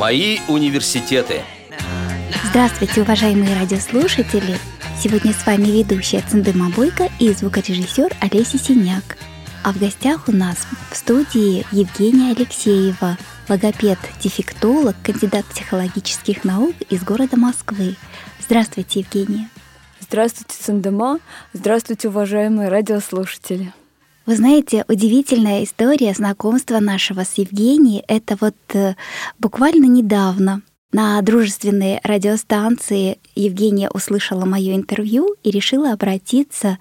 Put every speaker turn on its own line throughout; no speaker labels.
Мои университеты.
Здравствуйте, уважаемые радиослушатели! Сегодня с вами ведущая Цендыма Бойко и звукорежиссер Олеся Синяк. А в гостях у нас в студии Евгения Алексеева, логопед-дефектолог, кандидат психологических наук из города Москвы. Здравствуйте, Евгения.
Здравствуйте, Цендыма. Здравствуйте, уважаемые радиослушатели.
Вы знаете, удивительная история знакомства нашего с Евгенией. Это вот э, буквально недавно на дружественной радиостанции Евгения услышала мое интервью и решила обратиться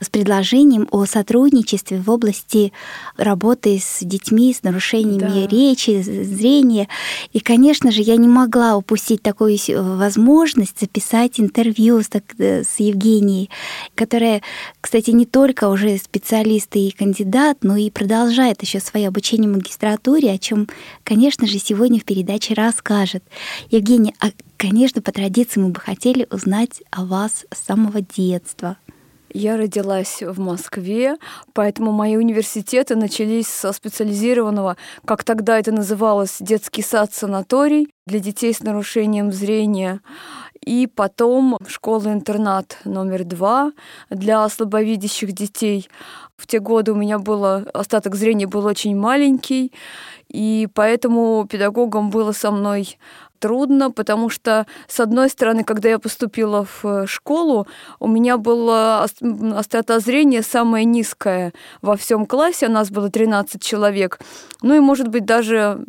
с предложением о сотрудничестве в области работы с детьми с нарушениями да. речи, зрения. И, конечно же, я не могла упустить такую возможность записать интервью с, э, с Евгенией, которая, кстати, не только уже специалист и кандидат, но и продолжает еще свое обучение в магистратуре, о чем, конечно же, сегодня в передаче расскажет. Евгения, а, конечно, по традиции мы бы хотели узнать о вас с самого детства.
Я родилась в Москве, поэтому мои университеты начались со специализированного, как тогда это называлось, детский сад-санаторий для детей с нарушением зрения. И потом школа-интернат номер два для слабовидящих детей. В те годы у меня было остаток зрения был очень маленький, и поэтому педагогам было со мной трудно, потому что, с одной стороны, когда я поступила в э, школу, у меня была острота зрения самая низкая во всем классе, у нас было 13 человек. Ну и, может быть, даже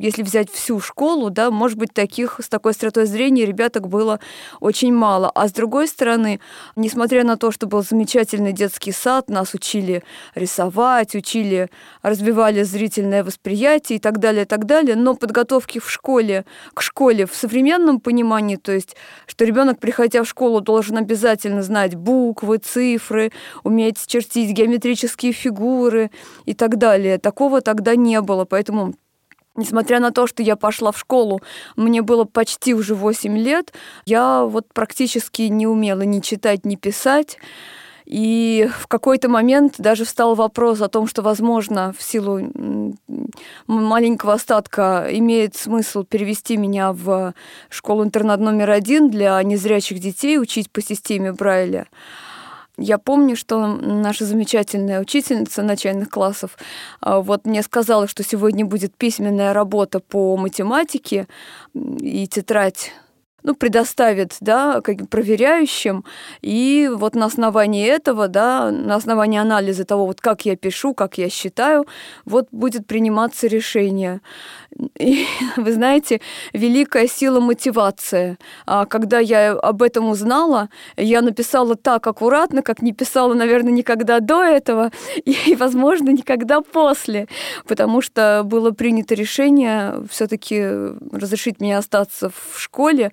если взять всю школу, да, может быть, таких с такой остротой зрения ребяток было очень мало. А с другой стороны, несмотря на то, что был замечательный детский сад, нас учили рисовать, учили, развивали зрительное восприятие и так далее, и так далее, но подготовки в школе к школе в современном понимании, то есть, что ребенок, приходя в школу, должен обязательно знать буквы, цифры, уметь чертить геометрические фигуры и так далее. Такого тогда не было, поэтому Несмотря на то, что я пошла в школу, мне было почти уже 8 лет, я вот практически не умела ни читать, ни писать. И в какой-то момент даже встал вопрос о том, что, возможно, в силу маленького остатка имеет смысл перевести меня в школу-интернат номер один для незрячих детей, учить по системе Брайля. Я помню, что наша замечательная учительница начальных классов а, вот мне сказала, что сегодня будет письменная работа по математике и тетрадь ну, предоставит, да, как проверяющим, и вот на основании этого, да, на основании анализа того, вот как я пишу, как я считаю, вот будет приниматься решение. И, вы знаете, великая сила мотивация. А когда я об этом узнала, я написала так аккуратно, как не писала, наверное, никогда до этого и, возможно, никогда после, потому что было принято решение все-таки разрешить мне остаться в школе,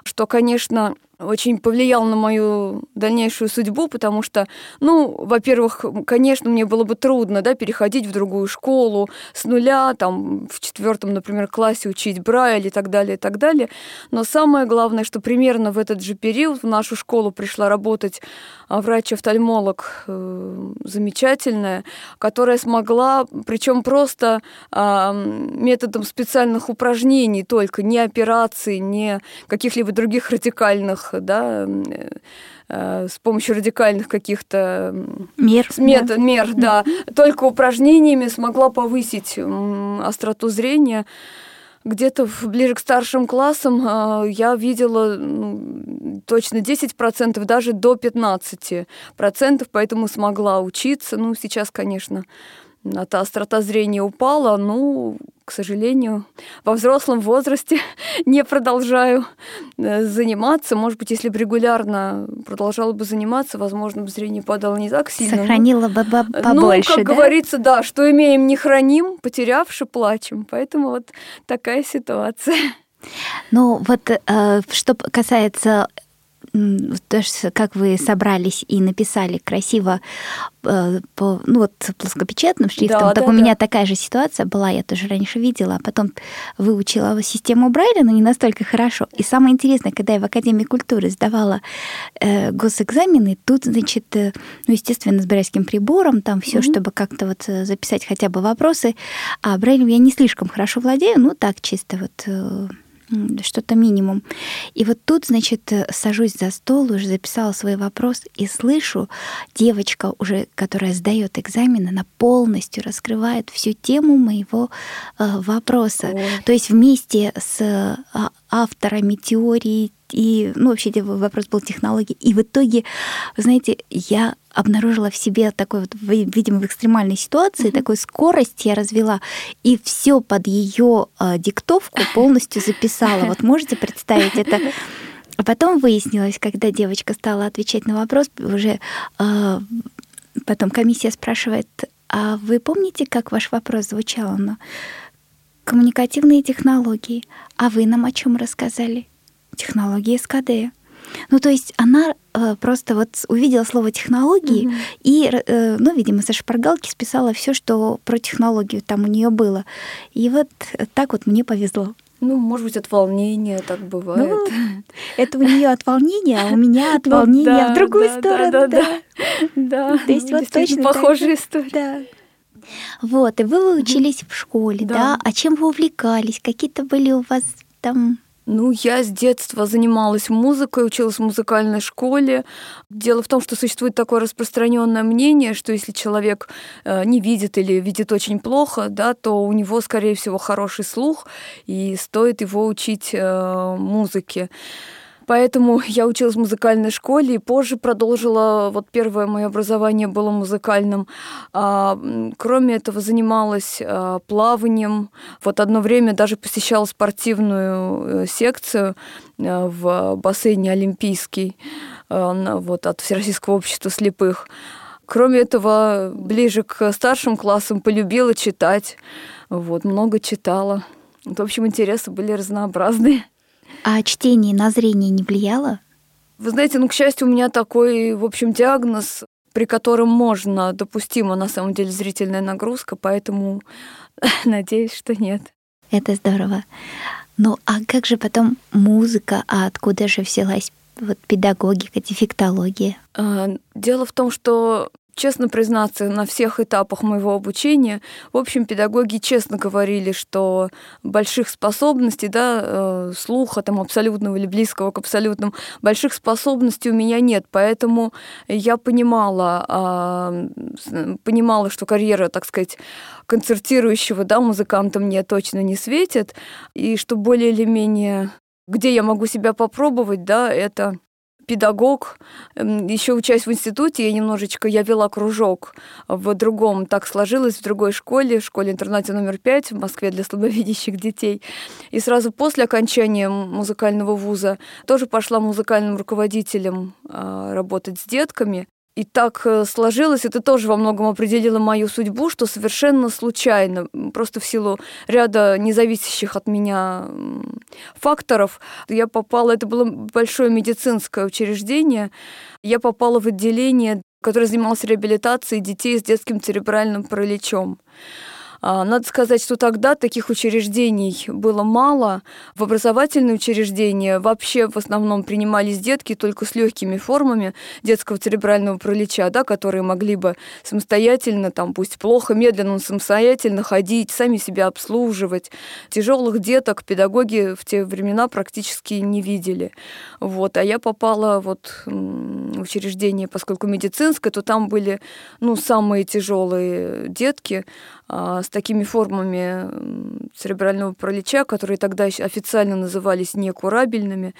что, конечно, очень повлиял на мою дальнейшую судьбу, потому что, ну, во-первых, конечно, мне было бы трудно, да, переходить в другую школу с нуля, там, в четвертом, например, классе учить Брайль и так далее, и так далее. Но самое главное, что примерно в этот же период в нашу школу пришла работать а, врач-офтальмолог э, замечательная, которая смогла, причем просто э, методом специальных упражнений только, не операций, не каких-либо других радикальных да, э, с помощью радикальных каких-то
мер,
мер, да. мер да, только упражнениями смогла повысить остроту зрения. Где-то ближе к старшим классам э, я видела ну, точно 10%, даже до 15%, поэтому смогла учиться. Ну, сейчас, конечно, эта острота зрения упала, ну, к сожалению, во взрослом возрасте не продолжаю э, заниматься. Может быть, если бы регулярно продолжала бы заниматься, возможно, бы зрение падало не так сильно.
Сохранила бы побольше,
Ну, как
да?
говорится, да, что имеем, не храним, потерявши, плачем. Поэтому вот такая ситуация.
Ну, вот э, что касается то, как вы собрались и написали красиво э, по, ну вот плоскопечатным шрифтом, да, так да, у да. меня такая же ситуация была, я тоже раньше видела, а потом выучила систему Брайля, но не настолько хорошо. И самое интересное, когда я в Академии культуры сдавала э, госэкзамены, тут, значит, э, ну, естественно, с брайльским прибором, там все, mm-hmm. чтобы как-то вот э, записать хотя бы вопросы, а Брайлем я не слишком хорошо владею, ну так чисто вот э, что-то минимум. И вот тут, значит, э, сажусь за стол, уже записала свой вопрос и слышу, девочка уже, которая сдает экзамен, она полностью раскрывает всю тему моего э, вопроса. Ой. То есть вместе с э, авторами теории и, ну, вообще вопрос был технологии. И в итоге, знаете, я обнаружила в себе такой вот, видимо, в экстремальной ситуации, mm-hmm. такой скорость я развела, и все под ее э, диктовку полностью записала. Вот можете представить это? А потом выяснилось, когда девочка стала отвечать на вопрос, уже э, потом комиссия спрашивает, а вы помните, как ваш вопрос звучал? Она, коммуникативные технологии. А вы нам о чем рассказали? Технологии СКД. Ну, то есть она э, просто вот увидела слово технологии mm-hmm. и, э, ну, видимо, со шпаргалки списала все, что про технологию там у нее было. И вот так вот мне повезло.
Ну, может быть, от волнения так бывает. Ну,
это у нее от волнения, а у меня от ну волнения в другую сторону. Да, да,
да. То есть вот точно похожая история.
Вот, и вы выучились в школе, да. А чем вы увлекались? Какие-то были у вас там
ну, я с детства занималась музыкой, училась в музыкальной школе. Дело в том, что существует такое распространенное мнение, что если человек э, не видит или видит очень плохо, да, то у него, скорее всего, хороший слух, и стоит его учить э, музыке. Поэтому я училась в музыкальной школе и позже продолжила, вот первое мое образование было музыкальным. А, кроме этого занималась а, плаванием. Вот одно время даже посещала спортивную э, секцию э, в бассейне Олимпийский э, вот, от Всероссийского общества слепых. Кроме этого, ближе к старшим классам полюбила читать. Вот, много читала. В общем, интересы были разнообразные.
А чтение на зрение не влияло?
Вы знаете, ну, к счастью, у меня такой, в общем, диагноз, при котором можно, допустима на самом деле зрительная нагрузка, поэтому надеюсь, что нет.
Это здорово. Ну, а как же потом музыка, а откуда же взялась вот педагогика, дефектология?
А, дело в том, что Честно признаться, на всех этапах моего обучения, в общем, педагоги честно говорили, что больших способностей, да, э, слуха там абсолютного или близкого к абсолютным, больших способностей у меня нет, поэтому я понимала, а, понимала, что карьера, так сказать, концертирующего, да, музыканта мне точно не светит, и что более или менее где я могу себя попробовать, да, это педагог. Еще учась в институте, я немножечко, я вела кружок в другом, так сложилось, в другой школе, в школе-интернате номер пять в Москве для слабовидящих детей. И сразу после окончания музыкального вуза тоже пошла музыкальным руководителем а, работать с детками. И так э, сложилось, это тоже во многом определило мою судьбу, что совершенно случайно, просто в силу ряда независящих от меня факторов, я попала, это было большое медицинское учреждение, я попала в отделение, которое занималось реабилитацией детей с детским церебральным параличом. А, надо сказать, что тогда таких учреждений было мало. В образовательные учреждения вообще в основном принимались детки только с легкими формами детского церебрального паралича, да, которые могли бы самостоятельно, там, пусть плохо, медленно, но самостоятельно ходить, сами себя обслуживать. Тяжелых деток педагоги в те времена практически не видели. Вот. А я попала вот в учреждение, поскольку медицинское, то там были ну, самые тяжелые детки, с такими формами церебрального паралича, которые тогда официально назывались некурабельными.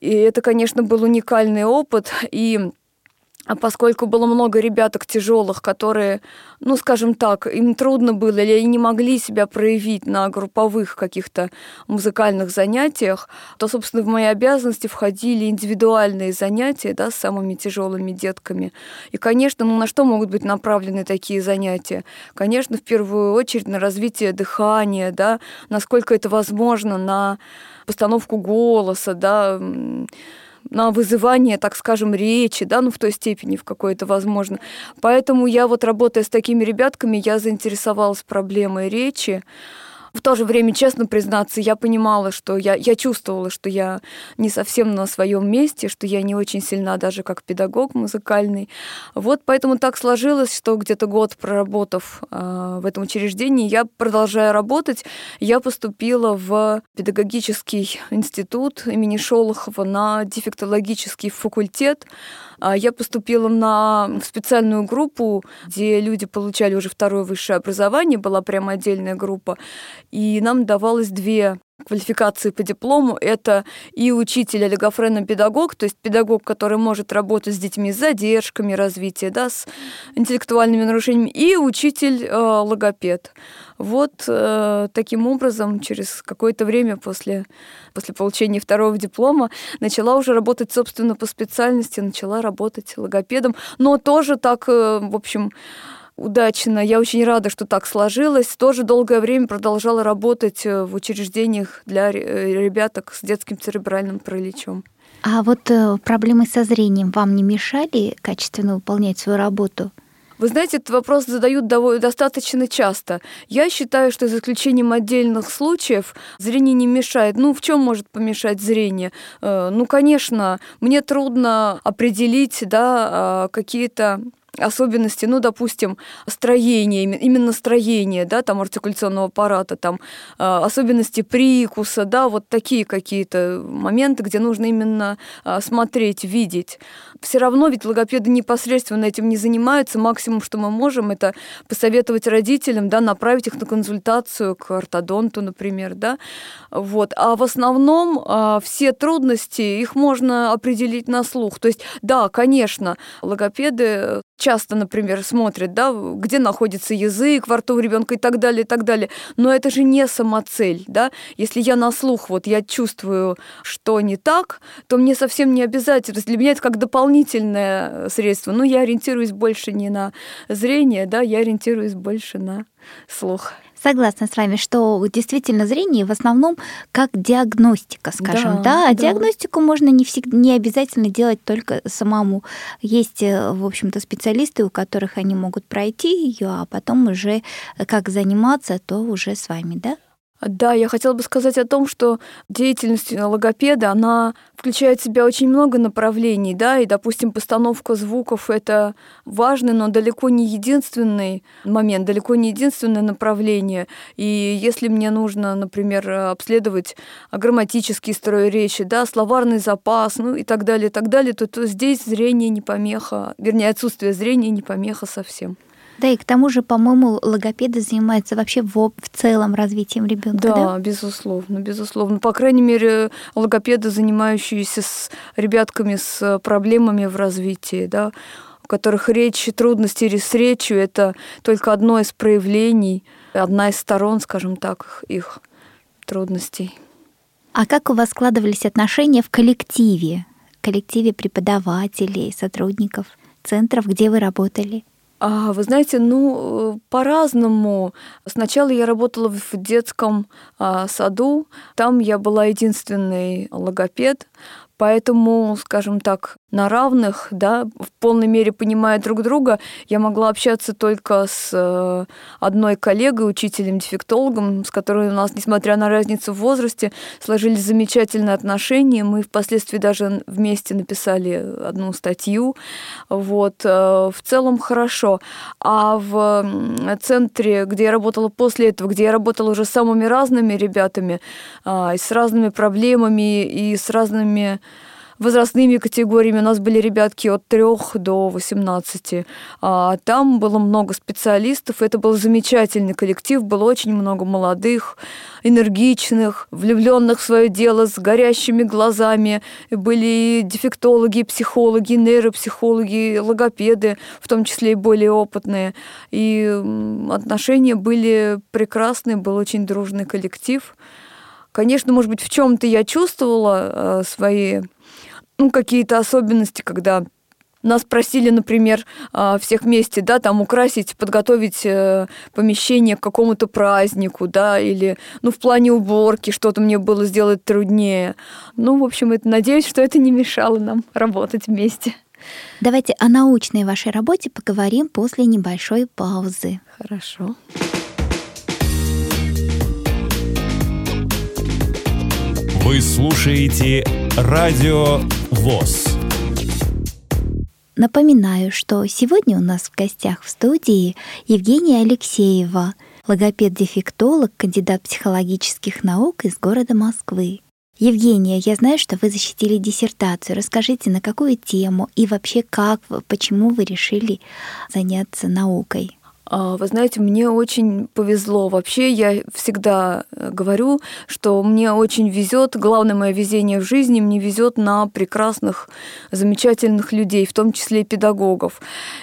И это, конечно, был уникальный опыт. И а поскольку было много ребяток тяжелых, которые, ну, скажем так, им трудно было или они не могли себя проявить на групповых каких-то музыкальных занятиях, то, собственно, в мои обязанности входили индивидуальные занятия да, с самыми тяжелыми детками. И, конечно, ну, на что могут быть направлены такие занятия? Конечно, в первую очередь на развитие дыхания, да, насколько это возможно, на постановку голоса, да, на вызывание, так скажем, речи, да, ну в той степени, в какой это возможно. Поэтому я вот работая с такими ребятками, я заинтересовалась проблемой речи. В то же время, честно признаться, я понимала, что я, я чувствовала, что я не совсем на своем месте, что я не очень сильна даже как педагог музыкальный. Вот поэтому так сложилось, что где-то год проработав э, в этом учреждении, я продолжаю работать. Я поступила в педагогический институт имени Шолохова на дефектологический факультет. А, я поступила на специальную группу, где люди получали уже второе высшее образование, была прямо отдельная группа, и нам давалось две квалификации по диплому это и учитель олигофренный педагог, то есть педагог, который может работать с детьми с задержками развития, да, с интеллектуальными нарушениями, и учитель э. Вот э, таким образом, через какое-то время после, после получения второго диплома начала уже работать, собственно, по специальности, начала работать логопедом, но тоже так, э, в общем, удачно. Я очень рада, что так сложилось. Тоже долгое время продолжала работать э, в учреждениях для э, ребяток с детским церебральным параличом.
А вот э, проблемы со зрением вам не мешали качественно выполнять свою работу?
Вы знаете, этот вопрос задают достаточно часто. Я считаю, что за исключением отдельных случаев зрение не мешает. Ну, в чем может помешать зрение? Ну, конечно, мне трудно определить да, а, какие-то особенности, ну, допустим, строение, именно строение, да, там артикуляционного аппарата, там а, особенности прикуса, да, вот такие какие-то моменты, где нужно именно а, смотреть, видеть. Все равно ведь логопеды непосредственно этим не занимаются. Максимум, что мы можем, это посоветовать родителям, да, направить их на консультацию к ортодонту, например, да. Вот. А в основном а, все трудности, их можно определить на слух. То есть, да, конечно, логопеды часто, например, смотрят, да, где находится язык во рту у ребенка и так далее, и так далее. Но это же не самоцель, да. Если я на слух, вот я чувствую, что не так, то мне совсем не обязательно. Для меня это как дополнительное средство. Но я ориентируюсь больше не на зрение, да, я ориентируюсь больше на слух.
Согласна с вами, что действительно зрение в основном как диагностика, скажем, да, да? а да. диагностику можно не всегда, не обязательно делать только самому. Есть, э, в общем-то, специалисты, у которых они могут пройти ее, а потом уже э, как заниматься, то уже с вами, да?
Да, я хотела бы сказать о том, что деятельность логопеда, она включает в себя очень много направлений, да, и, допустим, постановка звуков — это важный, но далеко не единственный момент, далеко не единственное направление. И если мне нужно, например, обследовать грамматический строй речи, да, словарный запас, ну и так далее, и так далее, то, то здесь зрение не помеха, вернее, отсутствие зрения не помеха совсем.
Да, и к тому же, по-моему, логопеды занимаются вообще в, в целом развитием ребенка.
Да, да, безусловно, безусловно. По крайней мере, логопеды, занимающиеся с ребятками с проблемами в развитии, да, у которых речь, трудности с речью это только одно из проявлений, одна из сторон, скажем так, их трудностей.
А как у вас складывались отношения в коллективе, в коллективе преподавателей, сотрудников центров, где вы работали?
А, вы знаете, ну, э, по-разному. Сначала я работала в детском а, саду, там я была единственный логопед, Поэтому, скажем так, на равных, да, в полной мере понимая друг друга, я могла общаться только с э, одной коллегой, учителем-дефектологом, с которой у нас, несмотря на разницу в возрасте, сложились замечательные отношения. Мы впоследствии даже вместе написали одну статью. Вот. Э, в целом хорошо. А в центре, где я работала после этого, где я работала уже с самыми разными ребятами, а, и с разными проблемами, и с разными возрастными категориями. У нас были ребятки от 3 до 18. А там было много специалистов. Это был замечательный коллектив. Было очень много молодых, энергичных, влюбленных в свое дело, с горящими глазами. Были дефектологи, психологи, нейропсихологи, логопеды, в том числе и более опытные. И отношения были прекрасные, был очень дружный коллектив. Конечно, может быть, в чем-то я чувствовала э, свои ну, какие-то особенности, когда Нас просили, например, а, всех вместе, да, там украсить, подготовить э, помещение к какому-то празднику, да, или, ну, в плане уборки что-то мне было сделать труднее. Ну, в общем, это, надеюсь, что это не мешало нам работать вместе.
Давайте о научной вашей работе поговорим после небольшой паузы.
Хорошо.
Вы слушаете Радио ВОЗ.
Напоминаю, что сегодня у нас в гостях в студии Евгения Алексеева, логопед-дефектолог, кандидат психологических наук из города Москвы. Евгения, я знаю, что вы защитили диссертацию. Расскажите, на какую тему и вообще как, почему вы решили заняться наукой?
А, вы знаете, мне очень повезло. Вообще, я всегда э, говорю, что мне очень везет. Главное мое везение в жизни мне везет на прекрасных, замечательных людей, в том числе педагогов.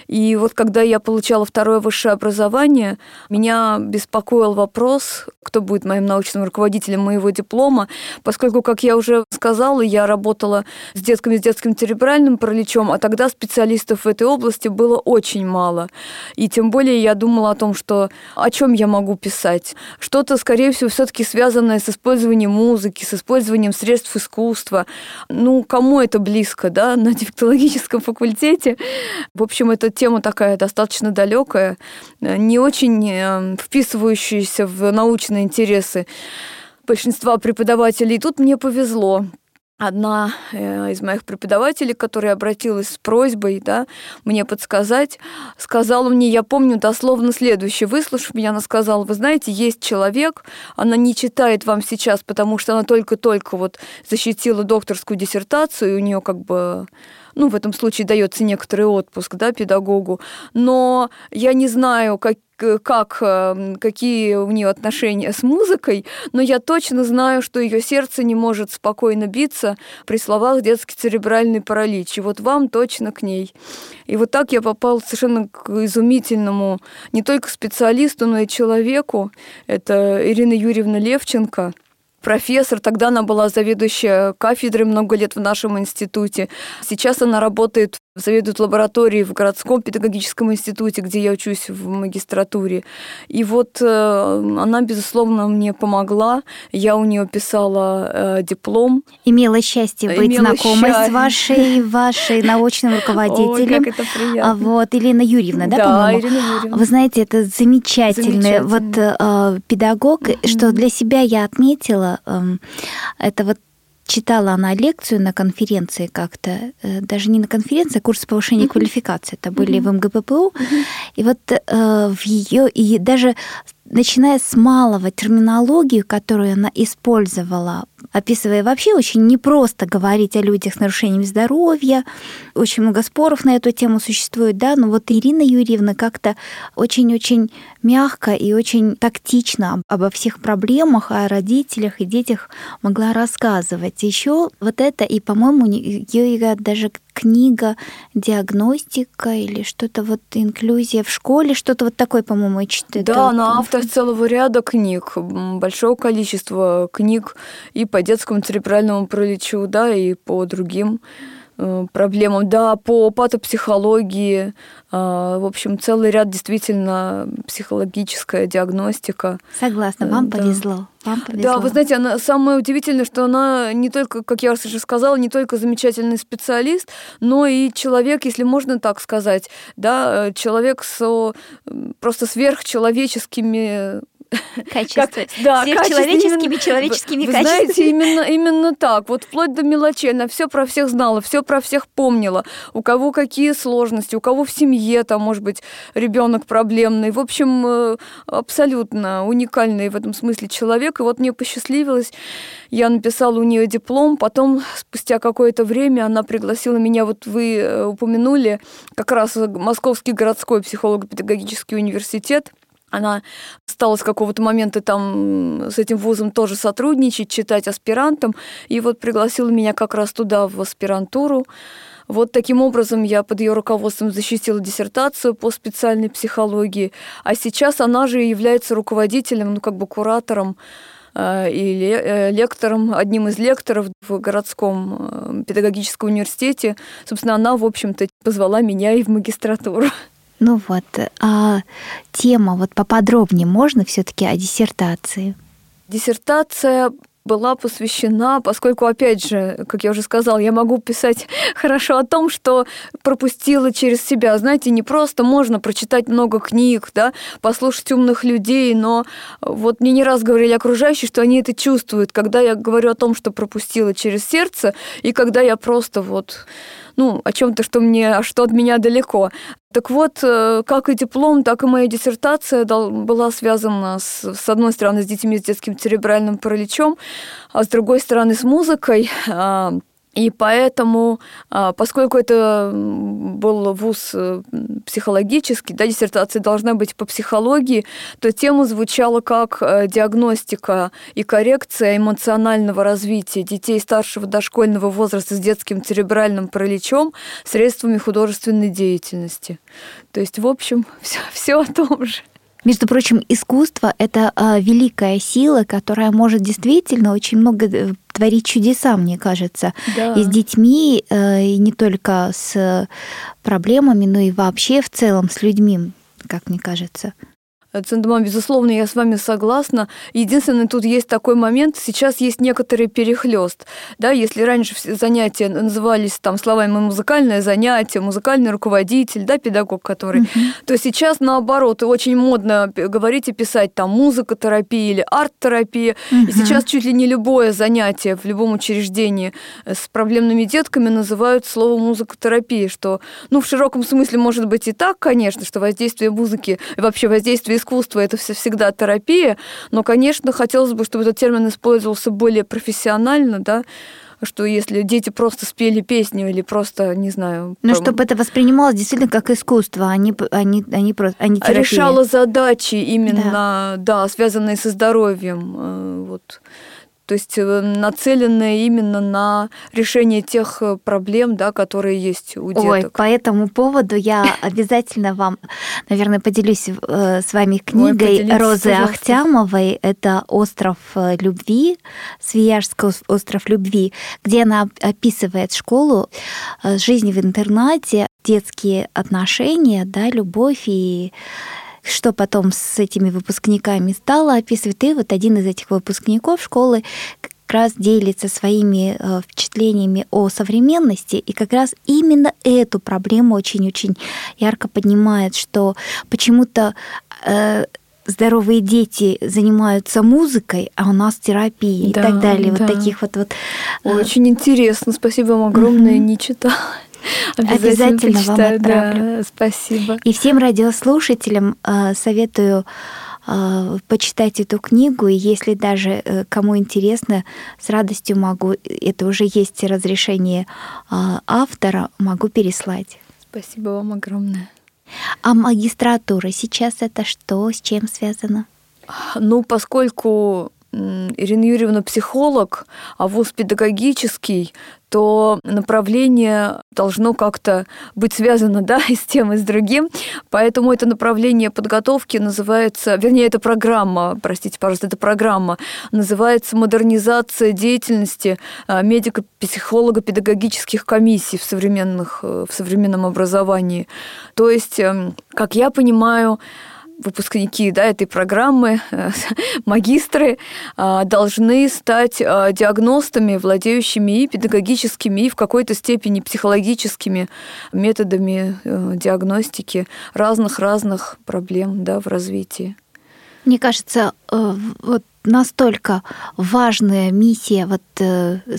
И вот когда я получала второе высшее образование, меня беспокоил вопрос, кто будет моим научным руководителем моего диплома, поскольку, как я уже сказала, я работала с детками с детским церебральным параличом, а тогда специалистов в этой области было очень мало. И тем более я думала о том, что о чем я могу писать. Что-то, скорее всего, все-таки связанное с использованием музыки, с использованием средств искусства. Ну, кому это близко, да, на дефектологическом факультете. В общем, эта тема такая достаточно далекая, не очень э, вписывающаяся в научные интересы большинства преподавателей. И тут мне повезло одна э, из моих преподавателей, которая обратилась с просьбой да, мне подсказать, сказала мне, я помню дословно следующее, выслушав меня, она сказала, вы знаете, есть человек, она не читает вам сейчас, потому что она только-только вот защитила докторскую диссертацию, и у нее как бы ну, в этом случае дается некоторый отпуск, да, педагогу, но я не знаю, как, как, эм, какие у нее отношения с музыкой, но я точно знаю, что ее сердце не может спокойно биться при словах детский церебральный паралич. И вот вам точно к ней. И вот так я попал совершенно к изумительному не только специалисту, но и человеку. Это Ирина Юрьевна Левченко – профессор, тогда она была заведующая кафедрой много лет в нашем институте. Сейчас она работает заведует лабораторией в городском педагогическом институте, где я учусь в магистратуре. И вот э, она, безусловно, мне помогла. Я у нее писала э, диплом.
Имела счастье быть Имела знакомой счастье. с вашей, вашей научным руководителем.
Ой, как это приятно. А
вот, Елена Юрьевна, да,
да
по-моему?
Ирина Юрьевна.
Вы знаете, это замечательный вот э, педагог, mm-hmm. что для себя я отметила, э, это вот читала она лекцию на конференции как-то, э, даже не на конференции, а курс повышения uh-huh. квалификации. Это были uh-huh. в МГППУ. Uh-huh. И вот э, в ее и даже начиная с малого терминологию, которую она использовала, описывая вообще очень непросто говорить о людях с нарушением здоровья, очень много споров на эту тему существует, да, но вот Ирина Юрьевна как-то очень-очень мягко и очень тактично обо всех проблемах, о родителях и детях могла рассказывать. Еще вот это, и, по-моему, ее даже книга диагностика или что-то вот инклюзия в школе, что-то вот такое, по-моему, читаю.
Да, она автор целого ряда книг, большого количества книг и по детскому церебральному параличу, да, и по другим проблемам. Да, по патопсихологии, а, в общем, целый ряд действительно психологическая диагностика.
Согласна, вам да. повезло. Вам повезло.
Да, вы знаете, она, самое удивительное, что она не только, как я уже сказала, не только замечательный специалист, но и человек, если можно так сказать, да, человек с просто сверхчеловеческими
Качества. Как, да, человеческими, человеческими
вы,
качествами.
знаете, именно, именно так. Вот вплоть до мелочей. Она все про всех знала, все про всех помнила. У кого какие сложности, у кого в семье, там, может быть, ребенок проблемный. В общем, э, абсолютно уникальный в этом смысле человек. И вот мне посчастливилось, я написала у нее диплом, потом, спустя какое-то время, она пригласила меня, вот вы э, упомянули, как раз Московский городской психолого-педагогический университет, она стала с какого-то момента там с этим вузом тоже сотрудничать, читать аспирантам, и вот пригласила меня как раз туда, в аспирантуру. Вот таким образом я под ее руководством защитила диссертацию по специальной психологии, а сейчас она же является руководителем, ну как бы куратором э, и э, лектором, одним из лекторов в городском э, педагогическом университете. Собственно, она, в общем-то, позвала меня и в магистратуру.
Ну вот, а тема вот поподробнее можно все-таки о диссертации?
Диссертация была посвящена, поскольку, опять же, как я уже сказала, я могу писать хорошо о том, что пропустила через себя. Знаете, не просто можно прочитать много книг, да, послушать умных людей, но вот мне не раз говорили окружающие, что они это чувствуют, когда я говорю о том, что пропустила через сердце, и когда я просто вот ну, о чем-то, что мне, а что от меня далеко. Так вот, э, как и диплом, так и моя диссертация была связана, с, с одной стороны, с детьми с детским церебральным параличом, а с другой стороны, с музыкой. И поэтому, а, поскольку это был вуз э, психологический, да, диссертация должна быть по психологии, то тема звучала как э, диагностика и коррекция эмоционального развития детей старшего дошкольного возраста с детским церебральным параличом средствами художественной деятельности. То есть, в общем, все, все о том же.
Между прочим, искусство — это а, великая сила, которая может действительно очень много э, творить чудеса, мне кажется, да. и с детьми, э, и не только с проблемами, но и вообще в целом с людьми, как мне кажется.
Цендеман, безусловно, я с вами согласна. Единственное, тут есть такой момент, сейчас есть некоторый перехлест. Да, если раньше занятия назывались там словами музыкальное занятие, музыкальный руководитель, да, педагог, который, uh-huh. то сейчас наоборот, очень модно говорить и писать там музыкотерапия или арт-терапия. Uh-huh. И сейчас чуть ли не любое занятие в любом учреждении с проблемными детками называют слово музыкотерапия, что, ну, в широком смысле может быть и так, конечно, что воздействие музыки, вообще воздействие искусство это все всегда терапия, но, конечно, хотелось бы, чтобы этот термин использовался более профессионально, да, что если дети просто спели песню или просто, не знаю...
Ну, про... чтобы это воспринималось действительно как искусство, а не, а не, а не, просто, а не терапия.
Решало задачи именно, да, да связанные со здоровьем. Э, вот то есть э, нацеленная именно на решение тех э, проблем, да, которые есть у деток. Ой,
по этому поводу я обязательно вам, наверное, поделюсь э, с вами книгой Ой, Розы пожалуйста. Ахтямовой. Это «Остров любви», Свияжский остров любви, где она описывает школу, жизнь в интернате, детские отношения, да, любовь и что потом с этими выпускниками стало описывать. И вот один из этих выпускников школы как раз делится своими э, впечатлениями о современности, и как раз именно эту проблему очень-очень ярко поднимает, что почему-то э, здоровые дети занимаются музыкой, а у нас терапией да, и так далее. Да. Вот таких вот вот.
Э, очень интересно, спасибо вам огромное, угу. не читала.
Обязательно, Обязательно вам отправлю.
Да, спасибо.
И всем радиослушателям э, советую э, почитать эту книгу, и если даже э, кому интересно, с радостью могу, это уже есть разрешение автора, могу переслать.
Спасибо вам огромное.
А магистратура сейчас это что, с чем связано?
Ну, поскольку Ирина Юрьевна психолог, а вуз педагогический, то направление должно как-то быть связано да, и с тем, и с другим. Поэтому это направление подготовки называется, вернее, это программа, простите, пожалуйста, это программа, называется «Модернизация деятельности а, медико-психолого-педагогических комиссий в, современных, э, в современном образовании». То есть, эм, как я понимаю, выпускники да, этой программы, э, магистры, э, должны стать э, диагностами, владеющими и педагогическими, и в какой-то степени психологическими методами диагностики разных-разных проблем да, в развитии.
Мне кажется, вот настолько важная миссия вот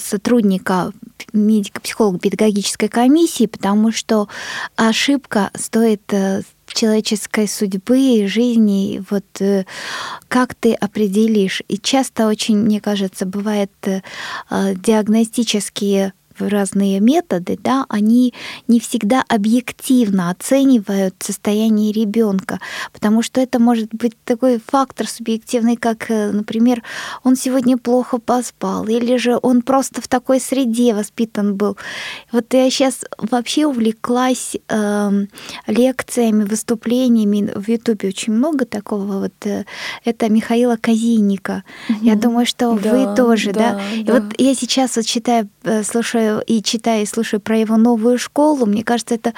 сотрудника медико-психолого-педагогической комиссии, потому что ошибка стоит человеческой судьбы и жизни, вот э, как ты определишь? И часто очень, мне кажется, бывает э, диагностические разные методы, да, они не всегда объективно оценивают состояние ребенка, потому что это может быть такой фактор субъективный, как, э, например, он сегодня плохо поспал, или же он просто в такой среде воспитан был. Вот я сейчас вообще увлеклась э, лекциями, выступлениями в Ютубе очень много такого. Вот э, это Михаила Казиника. Угу. Я думаю, что да, вы тоже, да. да? И вот я сейчас вот читаю слушаю и читаю, и слушаю про его новую школу, мне кажется, это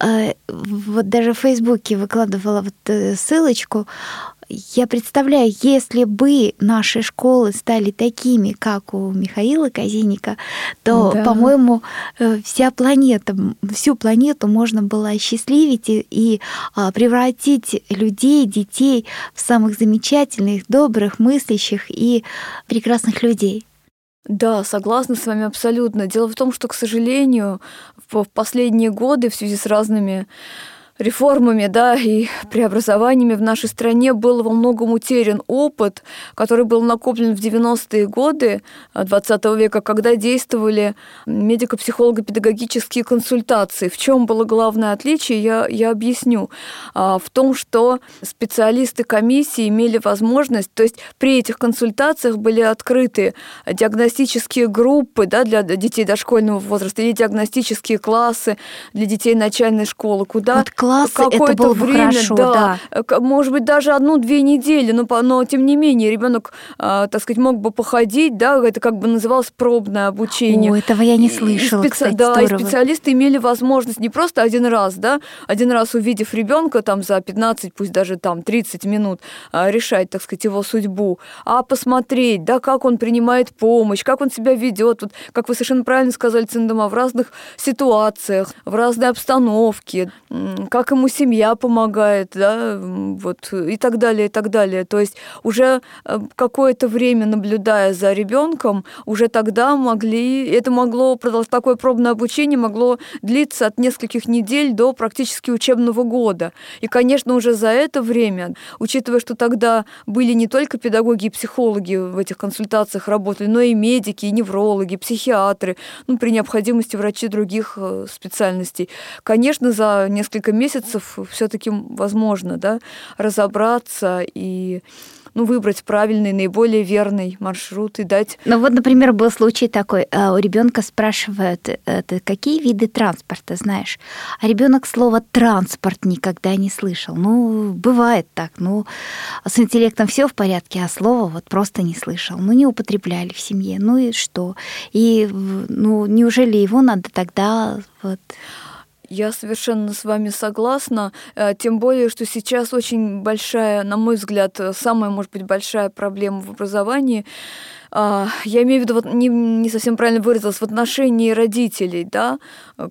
э, вот даже в Фейсбуке выкладывала вот э, ссылочку. Я представляю, если бы наши школы стали такими, как у Михаила Казиника, то, да. по-моему, вся планета, всю планету можно было осчастливить и, и а, превратить людей, детей в самых замечательных, добрых, мыслящих и прекрасных людей.
Да, согласна с вами абсолютно. Дело в том, что, к сожалению, в последние годы в связи с разными реформами да, и преобразованиями в нашей стране был во многом утерян опыт, который был накоплен в 90-е годы XX а, века, когда действовали медико-психолого-педагогические консультации. В чем было главное отличие, я, я объясню. А, в том, что специалисты комиссии имели возможность, то есть при этих консультациях были открыты диагностические группы да, для детей дошкольного возраста или диагностические классы для детей начальной школы, куда
вот классы, это было бы время, хорошо, да,
да. Может быть, даже одну-две недели, но, но тем не менее ребенок, э, так сказать, мог бы походить, да, это как бы называлось пробное обучение.
О, этого я не слышала, и специ... кстати,
Да,
здорово.
и специалисты имели возможность не просто один раз, да, один раз увидев ребенка там за 15, пусть даже там 30 минут, э, решать, так сказать, его судьбу, а посмотреть, да, как он принимает помощь, как он себя ведет, вот, как вы совершенно правильно сказали, Циндама, в разных ситуациях, в разной обстановке, как ему семья помогает, да, вот, и так далее, и так далее. То есть уже э, какое-то время наблюдая за ребенком, уже тогда могли, это могло, такое пробное обучение могло длиться от нескольких недель до практически учебного года. И, конечно, уже за это время, учитывая, что тогда были не только педагоги и психологи в этих консультациях работали, но и медики, и неврологи, психиатры, ну, при необходимости врачи других э, специальностей. Конечно, за несколько месяцев месяцев все-таки возможно да, разобраться и ну, выбрать правильный, наиболее верный маршрут и дать...
Ну вот, например, был случай такой, а, у ребенка спрашивают, ты какие виды транспорта знаешь? А ребенок слово транспорт никогда не слышал. Ну, бывает так. Ну, с интеллектом все в порядке, а слово вот просто не слышал. Ну, не употребляли в семье. Ну и что? И, ну, неужели его надо тогда вот
я совершенно с вами согласна, э, тем более, что сейчас очень большая, на мой взгляд, самая, может быть, большая проблема в образовании. А, я имею в виду, вот не, не совсем правильно выразилась, в отношении родителей, да,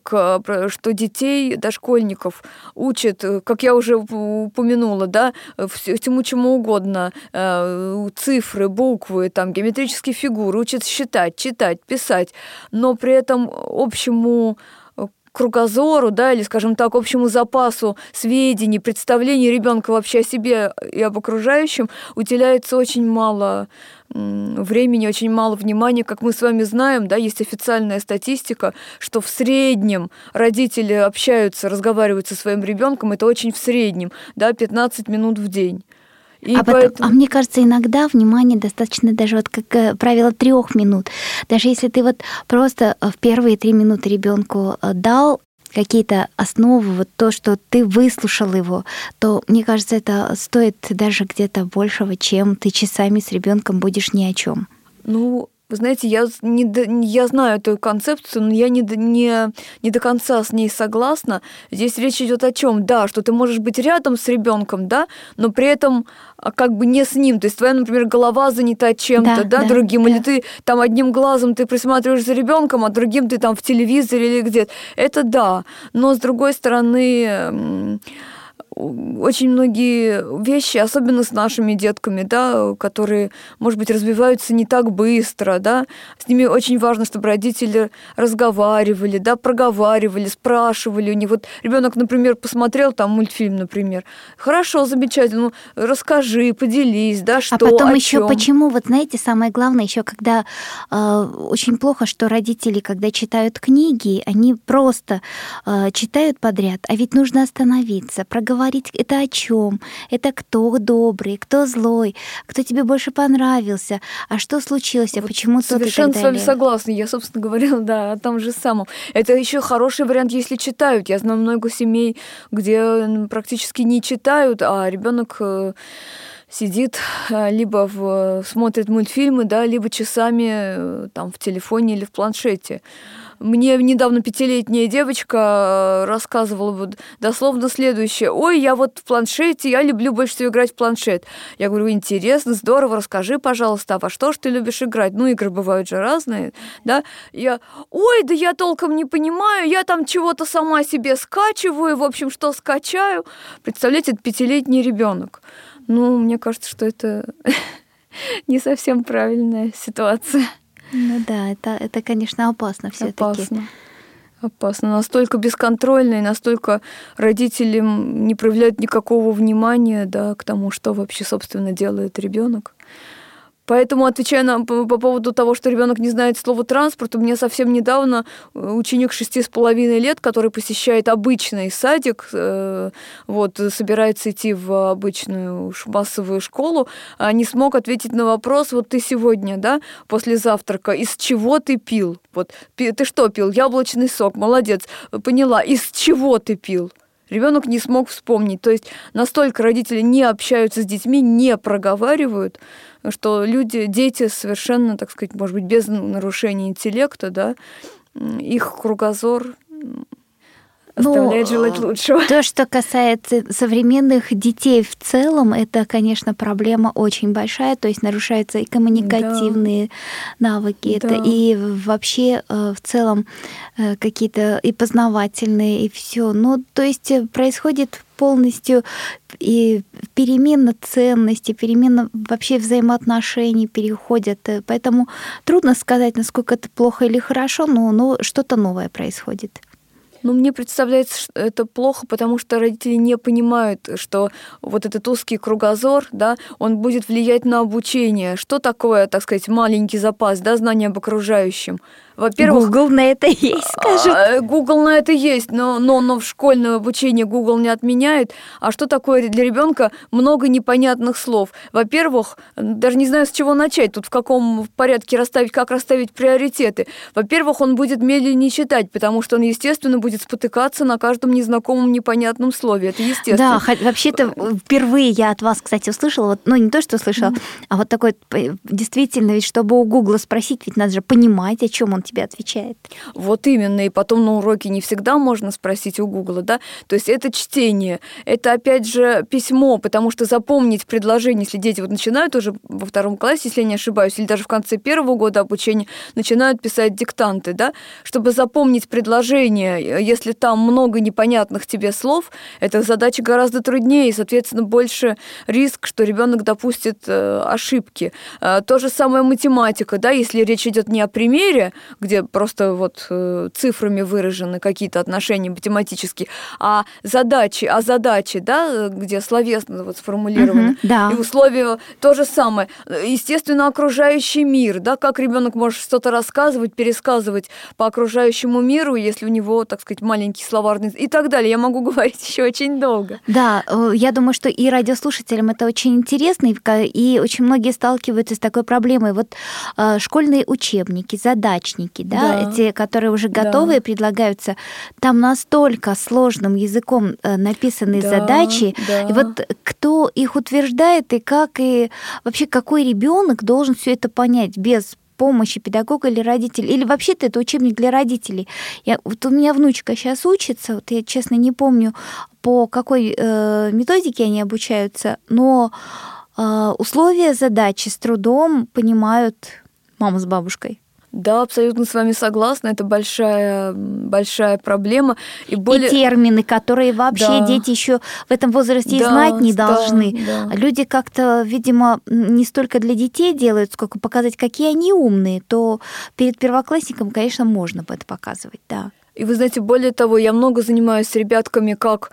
к, что детей, дошкольников учат, как я уже упомянула, да, всему чему угодно, э, цифры, буквы, там, геометрические фигуры, учат считать, читать, писать, но при этом общему кругозору, да, или, скажем так, общему запасу сведений, представлений ребенка вообще о себе и об окружающем уделяется очень мало времени, очень мало внимания. Как мы с вами знаем, да, есть официальная статистика, что в среднем родители общаются, разговаривают со своим ребенком, это очень в среднем, да, 15 минут в день.
И а, поэтому... потом, а мне кажется, иногда внимание достаточно даже вот как э, правило трех минут. Даже если ты вот просто э, в первые три минуты ребенку э, дал какие-то основы, вот то, что ты выслушал его, то мне кажется, это стоит даже где-то большего, чем ты часами с ребенком будешь ни о чем.
Ну, вы знаете, я, не, я знаю эту концепцию, но я не, не, не до конца с ней согласна. Здесь речь идет о чем? Да, что ты можешь быть рядом с ребенком, да, но при этом а, как бы не с ним. То есть твоя, например, голова занята чем-то, да, да, да другим, да. или ты там одним глазом ты присматриваешь за ребенком, а другим ты там в телевизоре или где-то. Это да. Но с другой стороны очень многие вещи, особенно с нашими детками, да, которые, может быть, развиваются не так быстро, да, с ними очень важно, чтобы родители разговаривали, да, проговаривали, спрашивали у них. Вот ребенок, например, посмотрел там мультфильм, например, хорошо, замечательно, ну, расскажи, поделись, да, что,
А потом
еще
чем. почему, вот знаете, самое главное еще, когда э, очень плохо, что родители, когда читают книги, они просто э, читают подряд, а ведь нужно остановиться, проговорить говорить это о чем, это кто добрый, кто злой, кто тебе больше понравился, а что случилось, а вот почему
то Совершенно с вами согласна. Я, собственно, говорила, да, о том же самом. Это еще хороший вариант, если читают. Я знаю много семей, где практически не читают, а ребенок э, сидит э, либо в, смотрит мультфильмы, да, либо часами э, там в телефоне или в планшете. Мне недавно пятилетняя девочка э, рассказывала вот дословно следующее. Ой, я вот в планшете, я люблю больше всего играть в планшет. Я говорю, интересно, здорово, расскажи, пожалуйста, а во что ж ты любишь играть? Ну, игры бывают же разные, да? Я, ой, да я толком не понимаю, я там чего-то сама себе скачиваю, в общем, что скачаю. Представляете, это пятилетний ребенок. Ну, мне кажется, что это не совсем правильная ситуация.
Ну да, это, это конечно, опасно все-таки.
Опасно. Опасно. Настолько бесконтрольно и настолько родителям не проявляют никакого внимания да, к тому, что вообще, собственно, делает ребенок. Поэтому, отвечая на, по, по поводу того, что ребенок не знает слова транспорт, у меня совсем недавно э, ученик шести с половиной лет, который посещает обычный садик, э, вот, собирается идти в обычную массовую школу, а не смог ответить на вопрос, вот ты сегодня, да, после завтрака, из чего ты пил? Вот, ты что пил? Яблочный сок, молодец, поняла, из чего ты пил? Ребенок не смог вспомнить. То есть настолько родители не общаются с детьми, не проговаривают, что люди, дети совершенно, так сказать, может быть, без нарушения интеллекта, да, их кругозор оставляет ну, желать лучшего.
То, что касается современных детей в целом, это, конечно, проблема очень большая, то есть нарушаются и коммуникативные да. навыки, да. это и вообще э, в целом э, какие-то и познавательные, и все. Ну, то есть э, происходит полностью и перемена ценностей, перемена вообще взаимоотношений переходят. Поэтому трудно сказать, насколько это плохо или хорошо, но, но что-то новое происходит.
Ну, мне представляется, что это плохо, потому что родители не понимают, что вот этот узкий кругозор, да, он будет влиять на обучение. Что такое, так сказать, маленький запас, да, знания об окружающем?
Во-первых, Google на это есть. А,
Google на это есть, но, но, но в школьное обучение Google не отменяет. А что такое для ребенка много непонятных слов? Во-первых, даже не знаю, с чего начать. Тут в каком порядке расставить, как расставить приоритеты. Во-первых, он будет медленнее читать, потому что он, естественно, будет спотыкаться на каждом незнакомом непонятном слове. Это естественно.
Да, вообще-то впервые я от вас, кстати, услышала, вот, ну не то, что услышала, mm-hmm. а вот такой, действительно, ведь чтобы у Гугла спросить, ведь надо же понимать, о чем он тебе отвечает.
Вот именно, и потом на уроке не всегда можно спросить у Гугла, да, то есть это чтение, это опять же письмо, потому что запомнить предложение, если дети вот начинают уже во втором классе, если я не ошибаюсь, или даже в конце первого года обучения начинают писать диктанты, да, чтобы запомнить предложение, если там много непонятных тебе слов, эта задача гораздо труднее, и, соответственно, больше риск, что ребенок допустит э, ошибки. Э, то же самое математика, да, если речь идет не о примере, где просто вот э, цифрами выражены какие-то отношения математические, а задачи, а задачи, да, где словесно вот сформулированы, угу, да. и условия то же самое. Естественно, окружающий мир, да, как ребенок может что-то рассказывать, пересказывать по окружающему миру, если у него, так сказать, маленький словарный и так далее. Я могу говорить еще очень долго.
Да, э, я думаю, что и радиослушателям это очень интересно, и очень многие сталкиваются с такой проблемой. Вот э, школьные учебники, задачники, учебники, да, да. те, которые уже готовые, да. предлагаются, там настолько сложным языком э, написаны да, задачи, да. и вот кто их утверждает и как и вообще какой ребенок должен все это понять без помощи педагога или родителей, или вообще-то это учебник для родителей. Я, вот у меня внучка сейчас учится, вот я, честно, не помню, по какой э, методике они обучаются, но э, условия задачи с трудом понимают мама с бабушкой.
Да, абсолютно с вами согласна. Это большая, большая проблема.
И, более... и термины, которые вообще да. дети еще в этом возрасте да, знать не должны. Да, да. Люди как-то, видимо, не столько для детей делают, сколько показать, какие они умные, то перед первоклассником, конечно, можно это показывать, да.
И вы знаете, более того, я много занимаюсь с ребятками, как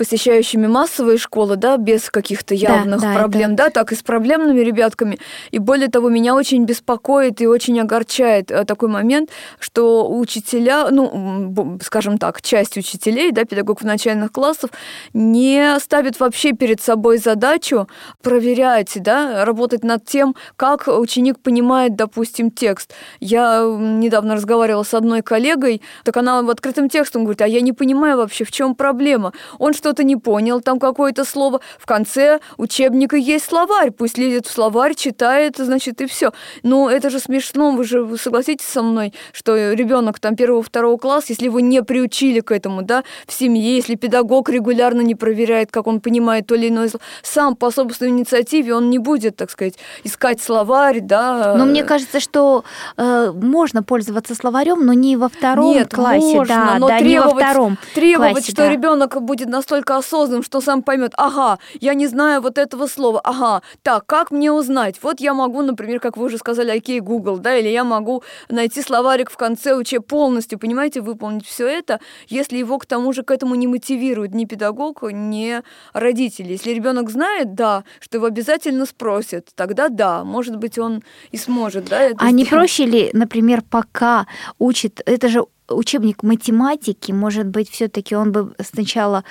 посещающими массовые школы, да, без каких-то явных да, да, проблем, это... да, так и с проблемными ребятками. И более того, меня очень беспокоит и очень огорчает э, такой момент, что учителя, ну, скажем так, часть учителей, да, педагогов начальных классов не ставят вообще перед собой задачу проверять, да, работать над тем, как ученик понимает, допустим, текст. Я недавно разговаривала с одной коллегой, так она в открытым текстом говорит, а я не понимаю вообще, в чем проблема. Он что что-то не понял, там какое-то слово, в конце учебника есть словарь, пусть лезет в словарь, читает, значит, и все. Но это же смешно, вы же вы согласитесь со мной, что ребенок там первого-второго класса, если его не приучили к этому, да, в семье, если педагог регулярно не проверяет, как он понимает то или иное слово, сам по собственной инициативе он не будет, так сказать, искать словарь, да.
Но мне кажется, что э, можно пользоваться словарем, но не во втором
Нет,
классе,
можно,
да,
но
да,
требовать,
не во втором
требовать,
классе,
что
да.
ребенок будет настолько осознанным, что сам поймет, ага, я не знаю вот этого слова, ага, так, как мне узнать? Вот я могу, например, как вы уже сказали, окей, Google, да, или я могу найти словарик в конце учеб полностью, понимаете, выполнить все это, если его к тому же к этому не мотивирует ни педагог, ни родители. Если ребенок знает, да, что его обязательно спросят, тогда да, может быть, он и сможет, да, это
А не
сделать.
проще ли, например, пока учит, это же учебник математики, может быть, все-таки он бы сначала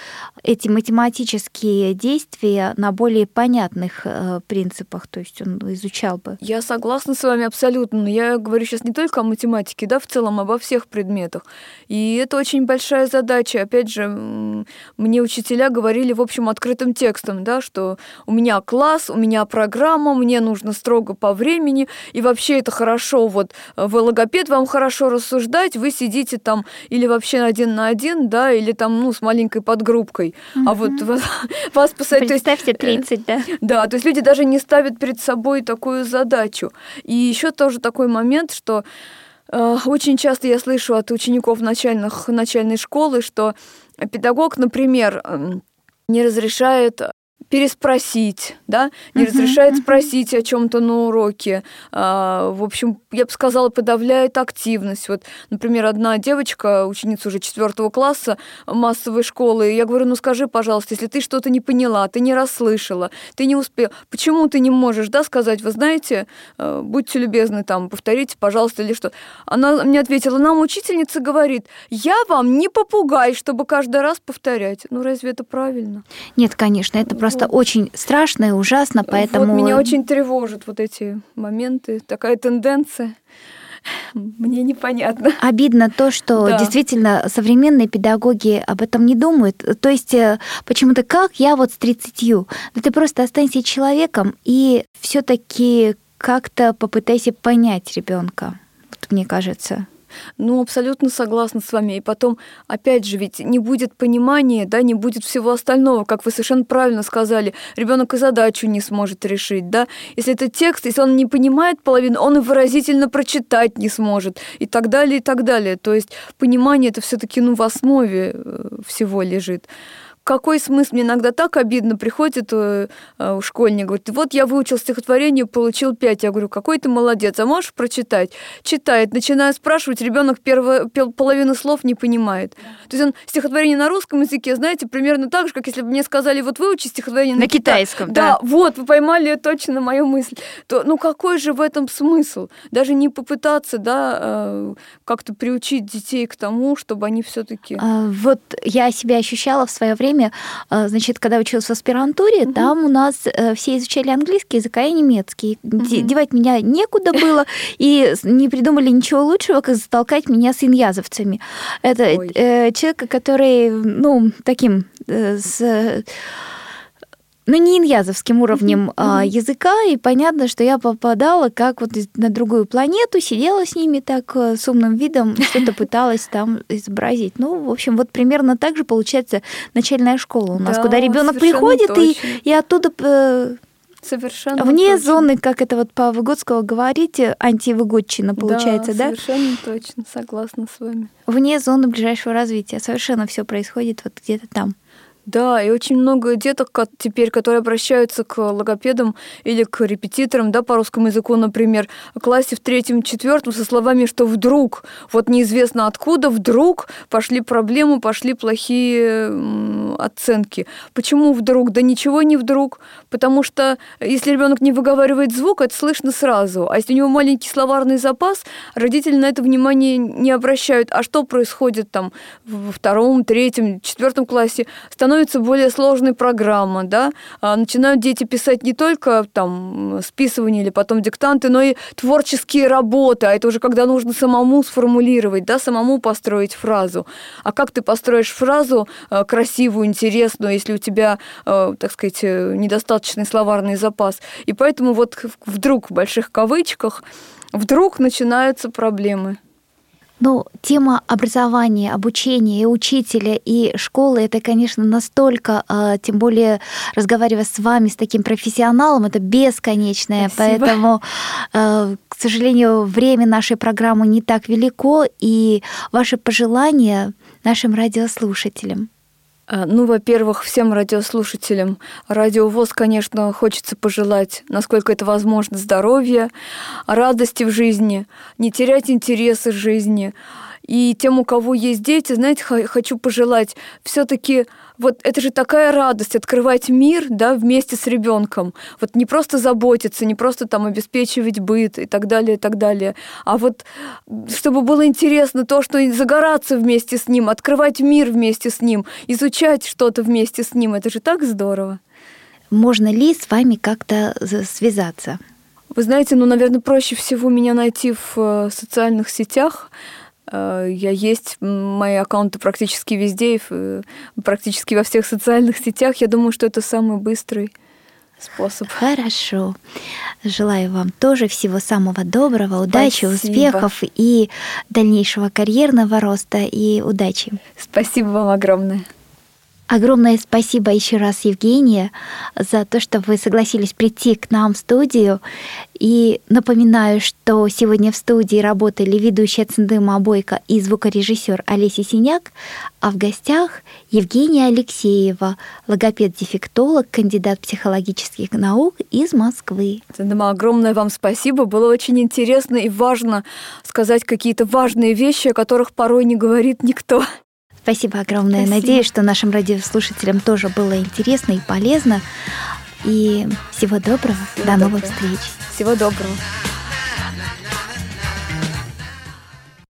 эти математические действия на более понятных э, принципах, то есть он изучал бы.
Я согласна с вами абсолютно, но я говорю сейчас не только о математике, да, в целом обо всех предметах. И это очень большая задача. Опять же, мне учителя говорили, в общем, открытым текстом, да, что у меня класс, у меня программа, мне нужно строго по времени, и вообще это хорошо, вот э, вы логопед, вам хорошо рассуждать, вы сидите там или вообще один на один, да, или там, ну, с маленькой подгруппкой, а вот вас, вас есть,
Представьте,
э,
30, да?
да, то есть люди даже не ставят перед собой такую задачу. И еще тоже такой момент, что э, очень часто я слышу от учеников начальных, начальной школы, что педагог, например, эм, не разрешает переспросить, да, не разрешает спросить о чем-то на уроке. А, в общем, я бы сказала, подавляет активность. Вот, например, одна девочка, ученица уже четвертого класса массовой школы, я говорю, ну скажи, пожалуйста, если ты что-то не поняла, ты не расслышала, ты не успел, почему ты не можешь, да, сказать, вы знаете, э, будьте любезны, там, повторите, пожалуйста, или что. Она мне ответила, нам учительница говорит, я вам не попугай, чтобы каждый раз повторять. Ну разве это правильно?
Нет, конечно, это просто очень страшно и ужасно, поэтому...
Вот меня очень тревожат вот эти моменты, такая тенденция. Мне непонятно.
Обидно то, что
Да.
действительно современные педагоги об этом не думают. То есть э, почему-то как я вот с 30? Да ты просто останься человеком и все таки как-то попытайся понять ребенка. Вот мне кажется.
Ну, абсолютно согласна с вами. И потом, опять же, ведь не будет понимания, да, не будет всего остального, как вы совершенно правильно сказали. Ребенок и задачу не сможет решить, да. Если это текст, если он не понимает половину, он и выразительно прочитать не сможет, и так далее, и так далее. То есть понимание это все-таки, ну, в основе э, всего лежит. Какой смысл? Мне иногда так обидно приходит э, э, школьник, говорит, вот я выучил стихотворение, получил пять. Я говорю, какой ты молодец, а можешь прочитать? Читает, начинаю спрашивать, ребенок первую половину слов не понимает. То есть он стихотворение на русском языке, знаете, примерно так же, как если бы мне сказали, вот выучи стихотворение на,
На
кита-
китайском,
Да,
да.
вот, вы поймали точно мою мысль. То, ну какой же в этом смысл? Даже не попытаться, да, э, как-то приучить детей к тому, чтобы они все-таки...
А, Вот я себя ощущала в свое время, а, значит, когда училась в аспирантуре, там у нас э, все изучали английский язык, а я немецкий.
Мгм.
Девать меня некуда было, и не придумали ничего лучшего, как затолкать меня с иньязовцами. Это э, человек, который, ну, таким э, с ну, не иньязовским уровнем а, языка, и понятно, что я попадала как вот на другую планету, сидела с ними так э, с умным видом, что-то пыталась там изобразить. Ну, в общем, вот примерно так же получается начальная школа у нас,
Да,
куда ребенок приходит и,
точно.
и оттуда э,
Совершенно
вне
точно.
зоны, как это вот по Выгодского говорите, антивыгодчина получается, да?
совершенно точно, согласна с вами.
Вне зоны ближайшего развития. Совершенно все происходит вот где-то там.
Да, и очень много деток теперь, которые обращаются к логопедам или к репетиторам, да, по русскому языку, например, в классе в третьем, четвертом со словами, что вдруг, вот неизвестно откуда, вдруг пошли проблемы, пошли плохие оценки. Почему вдруг? Да ничего не вдруг, потому что если ребенок не выговаривает звук, это слышно сразу, а если у него маленький словарный запас, родители на это внимание не обращают. А что происходит там во втором, третьем, четвертом классе? Становится становится более сложной программа, да, а, начинают дети писать не только там списывание или потом диктанты, но и творческие работы, а это уже когда нужно самому сформулировать, да, самому построить фразу. А как ты построишь фразу а, красивую, интересную, если у тебя, а, так сказать, недостаточный словарный запас? И поэтому вот вдруг в больших кавычках вдруг начинаются проблемы.
Ну, тема образования, обучения и учителя, и школы, это, конечно, настолько, а, тем более разговаривая с вами, с таким профессионалом, это бесконечное. Спасибо. Поэтому, а, к сожалению, время нашей программы не так велико, и ваши пожелания нашим радиослушателям.
А, ну, во-первых, всем радиослушателям Радио ВОЗ, конечно, хочется пожелать, насколько это возможно, здоровья, радости в жизни, не терять интересы жизни. И тем, у кого есть дети, знаете, хочу пожелать все-таки вот это же такая радость открывать мир, да, вместе с ребенком. Вот не просто заботиться, не просто там обеспечивать быт и так далее, и так далее, а вот чтобы было интересно то, что загораться вместе с ним, открывать мир вместе с ним, изучать что-то вместе с ним. Это же так здорово.
Можно ли с вами как-то связаться?
Вы знаете, ну, наверное, проще всего меня найти в э, социальных сетях. Э, я есть, мои аккаунты практически везде, э, практически во всех социальных сетях. Я думаю, что это самый быстрый способ.
Хорошо. Желаю вам тоже всего самого доброго, удачи, Спасибо. успехов и дальнейшего карьерного роста и удачи.
Спасибо вам огромное.
Огромное спасибо еще раз, Евгения, за то, что вы согласились прийти к нам в студию. И напоминаю, что сегодня в студии работали ведущая Циндыма Бойко и звукорежиссер Олеся Синяк, а в гостях Евгения Алексеева, логопед-дефектолог, кандидат психологических наук из Москвы.
Циндыма, огромное вам спасибо. Было очень интересно и важно сказать какие-то важные вещи, о которых порой не говорит никто.
Спасибо огромное. Спасибо. Надеюсь, что нашим радиослушателям тоже было интересно и полезно. И всего доброго. Всего До доброго. новых встреч.
Всего доброго.